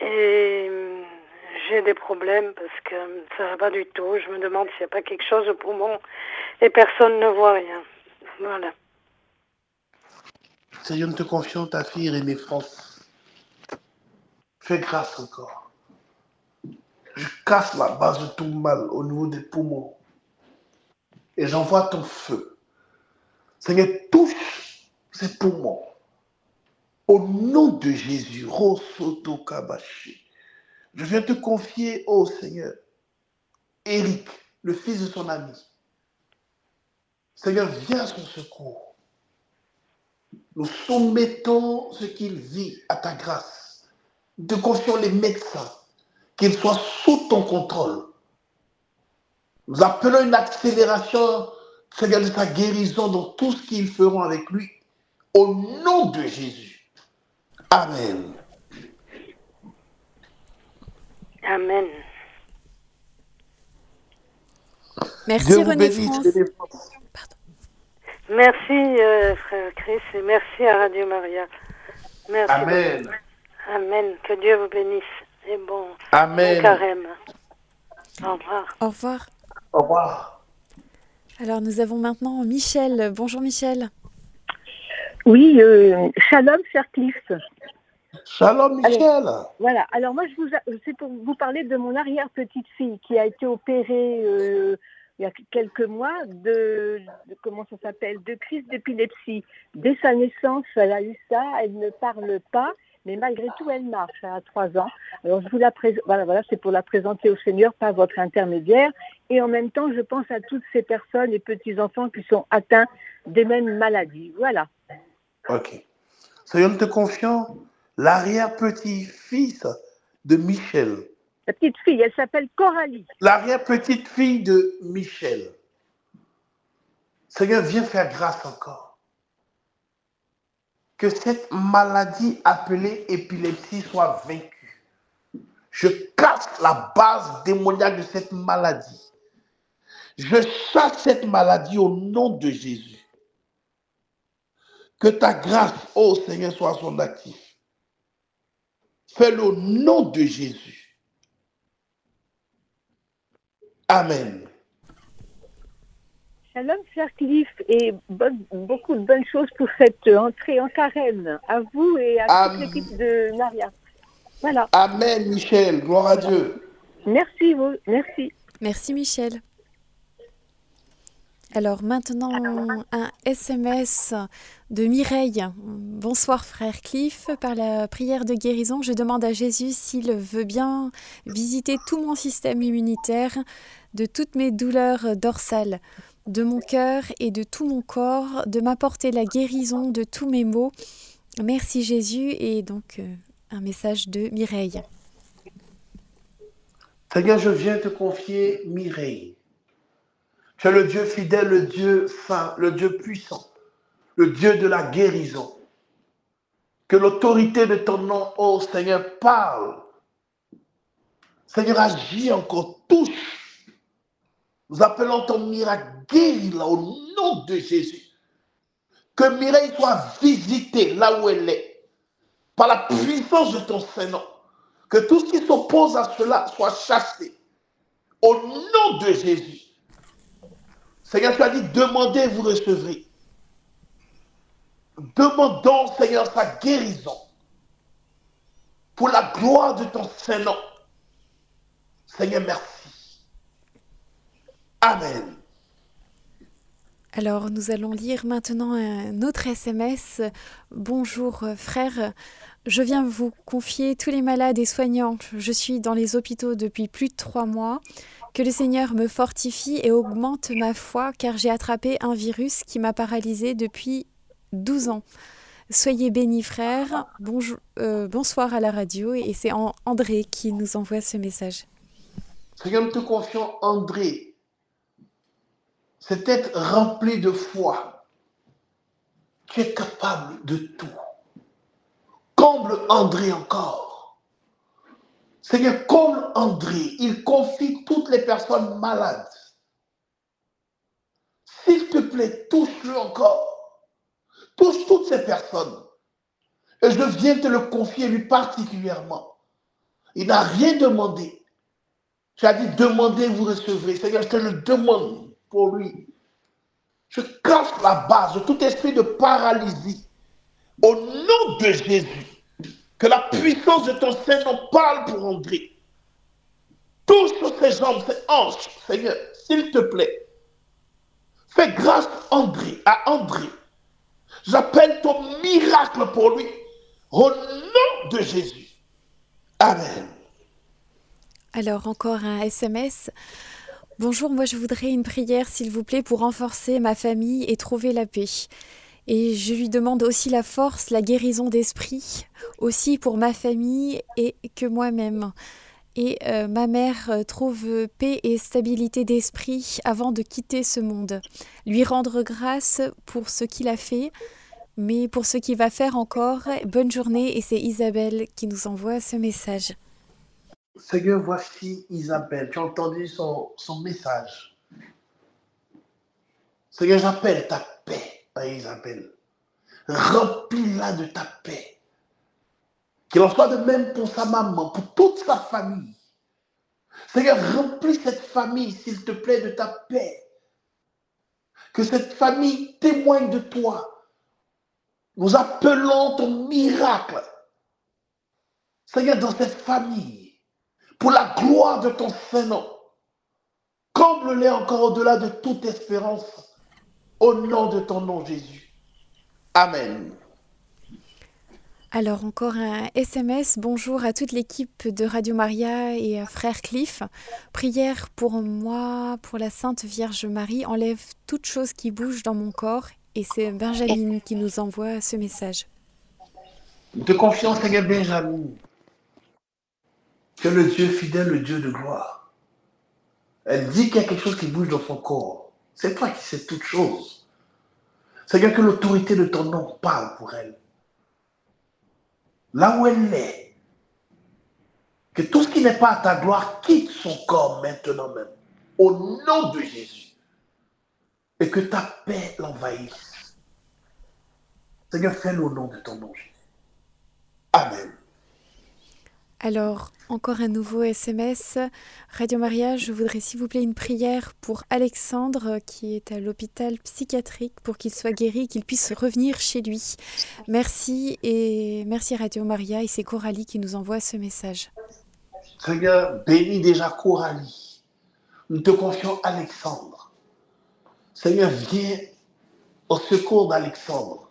et hum, j'ai des problèmes parce que ça va pas du tout. Je me demande s'il n'y a pas quelque chose au poumon et personne ne voit rien. Voilà. Seigneur, te confions ta fille René France. Fais grâce encore. Je casse la base de tout mal au niveau des poumons. Et j'envoie ton feu. Seigneur, touche ces poumons. Au nom de Jésus, Rosoto Kabashi. Je viens te confier, ô Seigneur, Eric, le fils de son ami. Seigneur, viens à son secours. Nous soumettons ce qu'il vit à ta grâce. Nous te confions les médecins, qu'ils soient sous ton contrôle. Nous appelons une accélération, Seigneur, de sa guérison dans tout ce qu'ils feront avec lui. Au nom de Jésus. Amen. Amen. Merci Dieu René France. Merci, euh, frère Chris, et merci à Radio Maria. Merci. Amen. beaucoup. Amen. Que Dieu vous bénisse. Et bon, Amen. bon carême. Au revoir. Au revoir. Au revoir. Alors nous avons maintenant Michel. Bonjour Michel. Oui, euh, shalom, cher Cliff. Shalom, Michel. Alors, voilà. Alors moi, je vous, c'est pour vous parler de mon arrière-petite fille qui a été opérée euh, il y a quelques mois de, de- comment ça s'appelle, de crise d'épilepsie. Dès sa naissance, elle a eu ça. Elle ne parle pas, mais malgré tout, elle marche. Elle a trois ans. Alors je vous la présente. Voilà, voilà, c'est pour la présenter au Seigneur par votre intermédiaire. Et en même temps, je pense à toutes ces personnes et petits enfants qui sont atteints des mêmes maladies. Voilà. Ok. Nous te confions l'arrière-petit-fils de Michel. La petite fille, elle s'appelle Coralie. L'arrière-petite-fille de Michel. Seigneur, viens faire grâce encore. Que cette maladie appelée épilepsie soit vaincue. Je casse la base démoniaque de cette maladie. Je chasse cette maladie au nom de Jésus. Que ta grâce, ô Seigneur, soit son actif. Fais-le nom de Jésus. Amen. Shalom, cher Cliff, et bonne- beaucoup de bonnes choses pour cette entrée en carême. À vous et à toute Amen. l'équipe de Maria. Voilà. Amen, Michel. Gloire à Dieu. Merci, vous. Merci. Merci Michel. Alors maintenant, un SMS de Mireille. Bonsoir frère Cliff. Par la prière de guérison, je demande à Jésus s'il veut bien visiter tout mon système immunitaire, de toutes mes douleurs dorsales, de mon cœur et de tout mon corps, de m'apporter la guérison de tous mes maux. Merci Jésus. Et donc euh, un message de Mireille. Seigneur, je viens te confier Mireille. Tu es le Dieu fidèle, le Dieu saint, le Dieu puissant, le Dieu de la guérison. Que l'autorité de ton nom, ô Seigneur, parle. Seigneur, agis encore, touche. Nous appelons ton miracle, guéris-la au nom de Jésus. Que Mireille soit visitée là où elle est, par la puissance de ton Saint-Nom. Que tout ce qui s'oppose à cela soit chassé. Au nom de Jésus. Seigneur, tu as dit, demandez vous recevrez. Demandons, Seigneur, sa guérison. Pour la gloire de ton Saint-Nom. Seigneur, merci. Amen. Alors nous allons lire maintenant un autre SMS. Bonjour euh, frère, je viens vous confier tous les malades et soignants. Je suis dans les hôpitaux depuis plus de trois mois. Que le Seigneur me fortifie et augmente ma foi car j'ai attrapé un virus qui m'a paralysé depuis 12 ans. Soyez bénis frère. Bonjour, euh, bonsoir à la radio et c'est An- André qui nous envoie ce message. Seigneur, nous te confions André. C'est être rempli de foi. Tu es capable de tout. Comble André encore. Seigneur, comble André. Il confie toutes les personnes malades. S'il te plaît, touche-le encore. Touche toutes ces personnes. Et je viens te le confier lui particulièrement. Il n'a rien demandé. Tu as dit demandez, vous recevrez. Seigneur, je te le demande lui. Je casse la base de tout esprit de paralysie. Au nom de Jésus, que la puissance de ton Seigneur parle pour André. Touche ses jambes, ses hanches, Seigneur, s'il te plaît. Fais grâce André, à André. J'appelle ton miracle pour lui. Au nom de Jésus. Amen. Alors encore un SMS. Bonjour, moi je voudrais une prière s'il vous plaît pour renforcer ma famille et trouver la paix. Et je lui demande aussi la force, la guérison d'esprit, aussi pour ma famille et que moi-même. Et euh, ma mère euh, trouve paix et stabilité d'esprit avant de quitter ce monde. Lui rendre grâce pour ce qu'il a fait, mais pour ce qu'il va faire encore. Bonne journée et c'est Isabelle qui nous envoie ce message. Seigneur, voici Isabelle. Tu as entendu son, son message. Seigneur, j'appelle ta paix à Isabelle. Remplis-la de ta paix. Qu'il en soit de même pour sa maman, pour toute sa famille. Seigneur, remplis cette famille, s'il te plaît, de ta paix. Que cette famille témoigne de toi. Nous appelons ton miracle. Seigneur, dans cette famille, pour la gloire de ton Saint-Nom. Comble-les encore au-delà de toute espérance, au nom de ton nom, Jésus. Amen. Alors encore un SMS, bonjour à toute l'équipe de Radio Maria et à Frère Cliff. Prière pour moi, pour la Sainte Vierge Marie, enlève toute chose qui bouge dans mon corps. Et c'est Benjamin qui nous envoie ce message. Nous te confions, Seigneur Benjamin. Tu es le Dieu fidèle, le Dieu de gloire. Elle dit qu'il y a quelque chose qui bouge dans son corps. C'est toi qui sais toutes choses. Seigneur, que l'autorité de ton nom parle pour elle. là où elle est, que tout ce qui n'est pas à ta gloire quitte son corps maintenant même, au nom de Jésus, et que ta paix l'envahisse. Seigneur, fais-le au nom de ton nom. Amen. Alors, encore un nouveau SMS. Radio Maria, je voudrais s'il vous plaît une prière pour Alexandre qui est à l'hôpital psychiatrique pour qu'il soit guéri, qu'il puisse revenir chez lui. Merci et merci Radio Maria et c'est Coralie qui nous envoie ce message. Seigneur, bénis déjà Coralie. Nous te confions Alexandre. Seigneur, viens au secours d'Alexandre.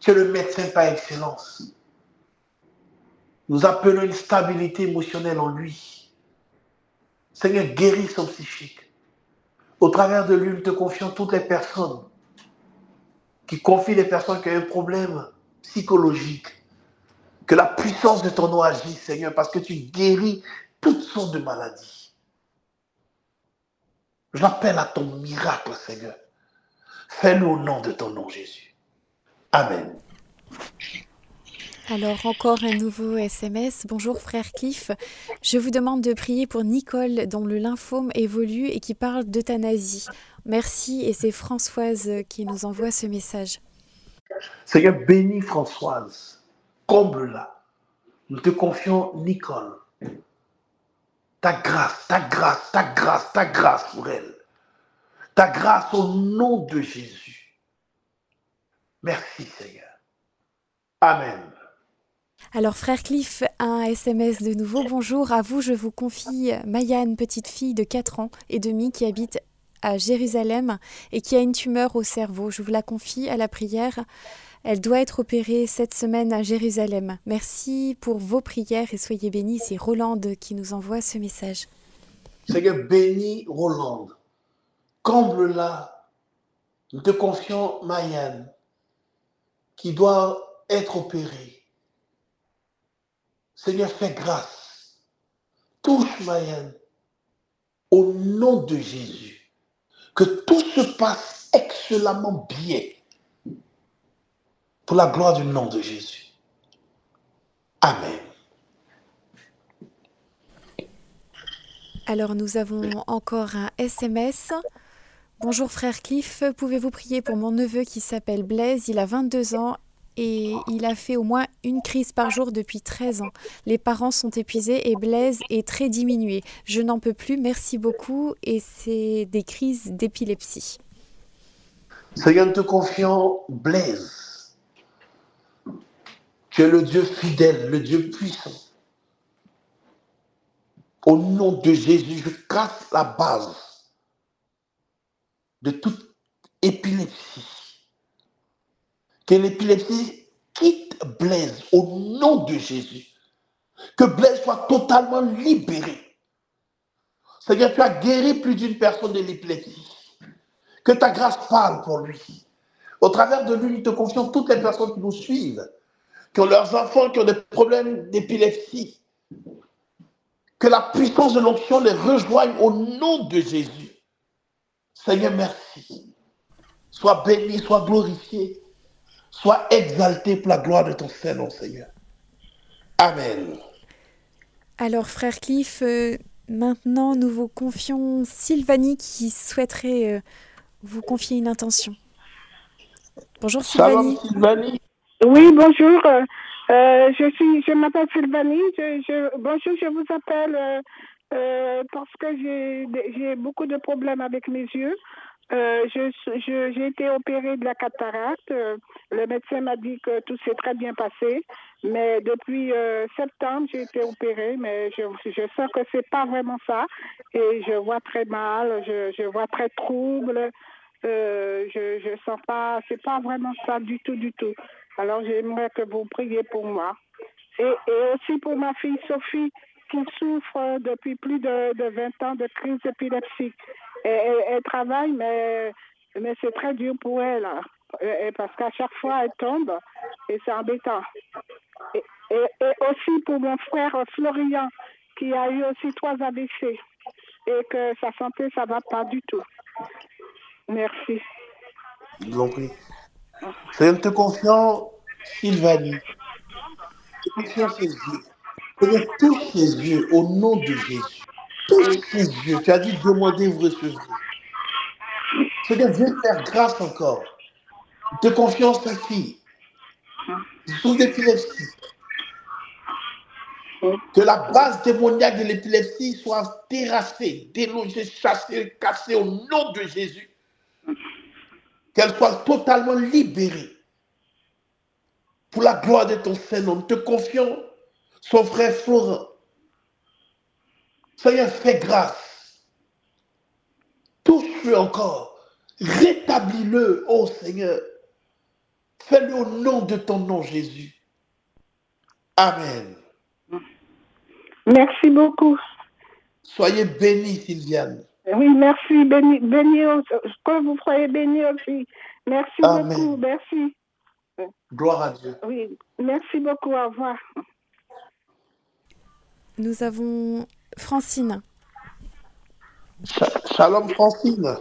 Tu es le médecin par excellence. Nous appelons une stabilité émotionnelle en lui. Seigneur, guéris son psychique. Au travers de lui, nous te confions toutes les personnes qui confient les personnes qui ont un problème psychologique. Que la puissance de ton nom agisse, Seigneur, parce que tu guéris toutes sortes de maladies. J'appelle à ton miracle, Seigneur. Fais-le au nom de ton nom, Jésus. Amen. Alors encore un nouveau SMS. Bonjour frère Cliff. Je vous demande de prier pour Nicole dont le lymphome évolue et qui parle d'euthanasie. Merci et c'est Françoise qui nous envoie ce message. Seigneur, bénis Françoise. Comble-la. Nous te confions Nicole. Ta grâce, ta grâce, ta grâce, ta grâce pour elle. Ta grâce au nom de Jésus. Merci Seigneur. Amen. Alors frère Cliff, un SMS de nouveau. Bonjour, à vous je vous confie Mayanne, petite fille de 4 ans et demi qui habite à Jérusalem et qui a une tumeur au cerveau. Je vous la confie à la prière. Elle doit être opérée cette semaine à Jérusalem. Merci pour vos prières et soyez bénis. C'est Rolande qui nous envoie ce message. Seigneur, bénis Rolande. Comble-la. Nous te confions Mayanne qui doit être opérée. Seigneur, fais grâce. Touche Mayanne. Au nom de Jésus. Que tout se passe excellemment bien. Pour la gloire du nom de Jésus. Amen. Alors nous avons encore un SMS. Bonjour frère Cliff, pouvez-vous prier pour mon neveu qui s'appelle Blaise? Il a 22 ans et il a fait au moins une crise par jour depuis 13 ans. Les parents sont épuisés et Blaise est très diminué. Je n'en peux plus, merci beaucoup et c'est des crises d'épilepsie. Seigneur, te confions Blaise. Tu es le Dieu fidèle, le Dieu puissant. Au nom de Jésus, je casse la base de toute épilepsie. Que l'épilepsie quitte Blaise au nom de Jésus. Que Blaise soit totalement libéré. Seigneur, tu as guéri plus d'une personne de l'épilepsie. Que ta grâce parle pour lui. Au travers de lui, nous te confions toutes les personnes qui nous suivent, qui ont leurs enfants, qui ont des problèmes d'épilepsie. Que la puissance de l'onction les rejoigne au nom de Jésus. Seigneur, merci. Sois béni, sois glorifié, sois exalté pour la gloire de ton Saint-Nom, Seigneur. Amen. Alors, frère Cliff, euh, maintenant nous vous confions Sylvanie qui souhaiterait euh, vous confier une intention. Bonjour Sylvanie. Sylvanie? Oui, bonjour. Euh, je suis, je m'appelle Sylvanie. Je, je- bonjour, je vous appelle euh, euh, parce que j'ai beaucoup de problèmes avec mes yeux. Euh, j'ai été opérée de la cataracte. Euh, Le médecin m'a dit que tout s'est très bien passé, mais depuis euh, septembre j'ai été opérée, mais je, sens que c'est pas vraiment ça et je vois très mal, je, vois très trouble. Je je sens pas, c'est pas vraiment ça du tout, du tout. Alors j'aimerais que vous priez pour moi. Et, et aussi pour ma fille Sophie qui souffre depuis plus de, de 20 ans de crise épileptique. Elle, travaille, mais, mais c'est très dur pour elle. hein. Parce qu'à chaque fois, elle tombe et c'est embêtant. Et, aussi pour mon frère Florian qui a eu aussi trois AVC et que sa santé, ça va pas du tout. Merci. Je vous en prie. Te confions Sylvanie. touche ses yeux. Touche ses yeux au nom de Jésus. Ses yeux. Tu as dit demander, vous recevrez. Seigneur, viens faire grâce encore. De confiance, ta fille. Sous l'épilepsie. Que la base démoniaque de l'épilepsie soit terrassée, délogée, chassée, cassée au nom de Jésus. Qu'elle soit totalement libérée. Pour la gloire de ton Saint-Nom, te confions son frère Florent. Seigneur, fais grâce. Touche-le encore. Rétablis-le, ô Seigneur. Fais-le au nom de ton nom, Jésus. Amen. Merci beaucoup. Soyez bénis, Sylviane. Oui, merci. Béni, béni que vous soyez bénis aussi. Merci Amen. beaucoup. Merci. Gloire à Dieu. Oui, merci beaucoup. Au revoir. Nous avons Francine. Shalom, Francine.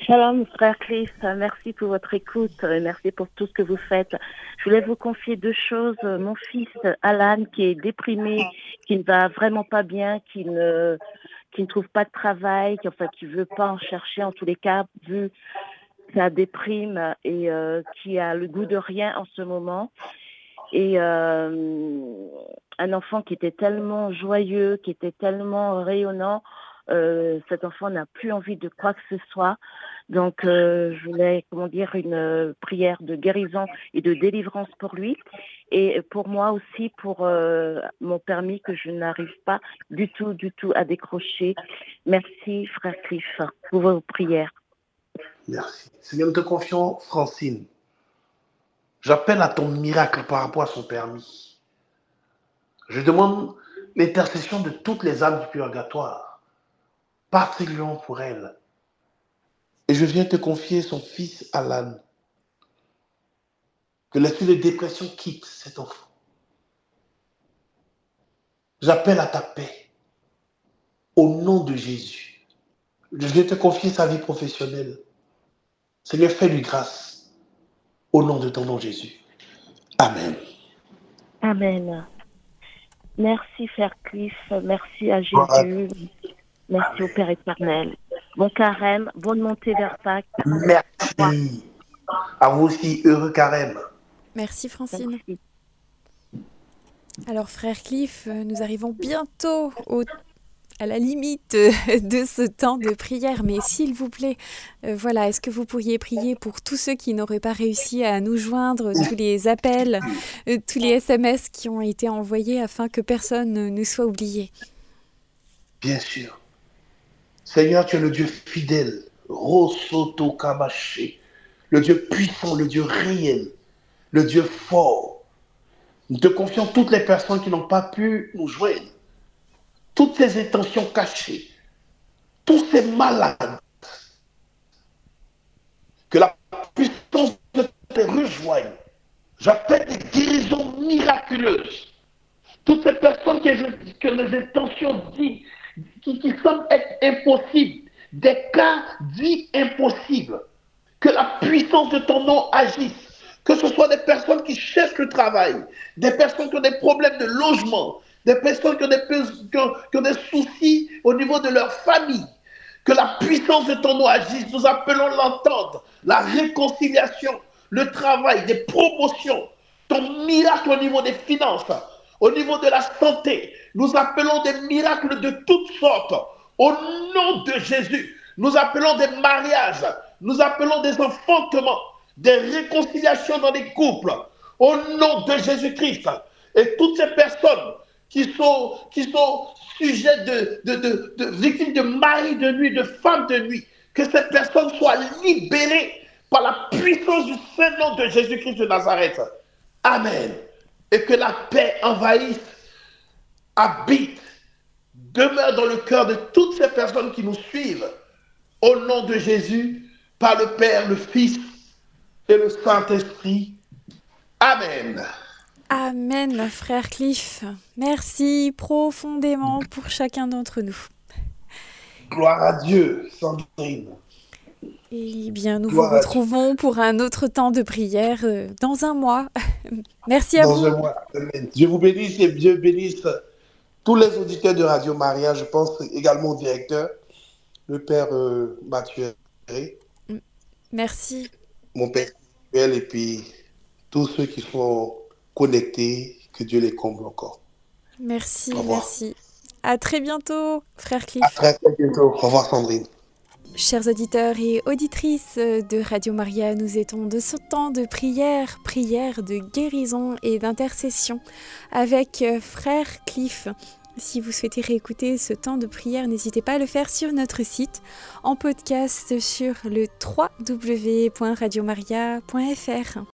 Shalom, frère Cliff. Merci pour votre écoute. Merci pour tout ce que vous faites. Je voulais vous confier deux choses. Mon fils, Alan, qui est déprimé, qui ne va vraiment pas bien, qui ne, qui ne trouve pas de travail, qui, enfin, qui veut pas en chercher en tous les cas, vu sa déprime et euh, qui a le goût de rien en ce moment. Et euh, un enfant qui était tellement joyeux, qui était tellement rayonnant, euh, cet enfant n'a plus envie de quoi que ce soit. Donc, euh, je voulais, comment dire, une euh, prière de guérison et de délivrance pour lui. Et pour moi aussi, pour mon permis que je n'arrive pas du tout, du tout à décrocher. Merci, frère Cliff, pour vos prières. Merci. Seigneur, nous te confions Francine. J'appelle à ton miracle par rapport à son permis. Je demande l'intercession de toutes les âmes du purgatoire, particulièrement pour elle. Et je viens te confier son fils Alan. Que l'esprit de dépression quitte cet enfant. J'appelle à ta paix. Au nom de Jésus. Je viens te confier sa vie professionnelle. Seigneur, fais-lui grâce. Au nom de ton nom, Jésus. Amen. Amen. Merci, frère Cliff. Merci à Jésus. Merci au Père éternel. Bon carême, bonne montée vers Pâques. Merci. À vous aussi, heureux carême. Merci Francine. Alors frère Cliff, euh, nous arrivons bientôt au- à la limite euh, de ce temps de prière, mais s'il vous plaît, euh, voilà, est-ce que vous pourriez prier pour tous ceux qui n'auraient pas réussi à nous joindre, tous les appels, euh, tous les SMS qui ont été envoyés afin que personne ne soit oublié? Bien sûr. Seigneur, tu es le Dieu fidèle. Rosoto Kamaché. Le Dieu puissant, le Dieu réel, le Dieu fort. Nous te confions toutes les personnes qui n'ont pas pu nous joindre. Toutes ces intentions cachées. Tous ces malades. Que la puissance de te rejoigne. J'appelle des guérisons miraculeuses. Toutes ces personnes que, que les intentions disent qui, qui semblent être impossibles, des cas dits impossibles, que la puissance de ton nom agisse, que ce soit des personnes qui cherchent le travail, des personnes qui ont des problèmes de logement, des personnes qui ont des, soucis au niveau de leur famille, que la puissance de ton nom agisse. Nous appelons l'entendre, la réconciliation, le travail, des promotions, ton miracle au niveau des finances, au niveau de la santé. Nous appelons des miracles de toutes sortes. Au nom de Jésus, nous appelons des mariages, nous appelons des enfantements, des réconciliations dans les couples. Au nom de Jésus-Christ. Et toutes ces personnes qui sont, qui sont sujets de, de, de, de victimes de mari de nuit, de femmes de nuit, que ces personnes soient libérées par la puissance du Saint-Nom de Jésus-Christ de Nazareth. Amen. Et que la paix envahisse, habite, demeure dans le cœur de toutes ces personnes qui nous suivent. Au nom de Jésus, par le Père, le Fils et le Saint-Esprit. Amen. Amen, frère Cliff. Merci profondément pour chacun d'entre nous. Gloire à Dieu, Sandrine. Eh bien, nous Gloire vous retrouvons pour un autre temps de prière euh, dans un mois. Merci à Dans vous. un mois. Amen. Dieu vous bénisse et Dieu bénisse tous les auditeurs de Radio Maria. Je pense également au directeur, le père euh, Mathieu, Herré, Merci. mon père et puis tous ceux qui sont connectés, que Dieu les comble encore. Merci, merci. À très bientôt, frère Cliff. À très très bientôt. Au revoir Sandrine. Chers auditeurs et auditrices de Radio Maria, nous étions de ce temps de prière, prière de guérison et d'intercession avec euh, frère Cliff. Si vous souhaitez réécouter ce temps de prière, n'hésitez pas à le faire sur notre site, en podcast sur le www.radiomaria.fr.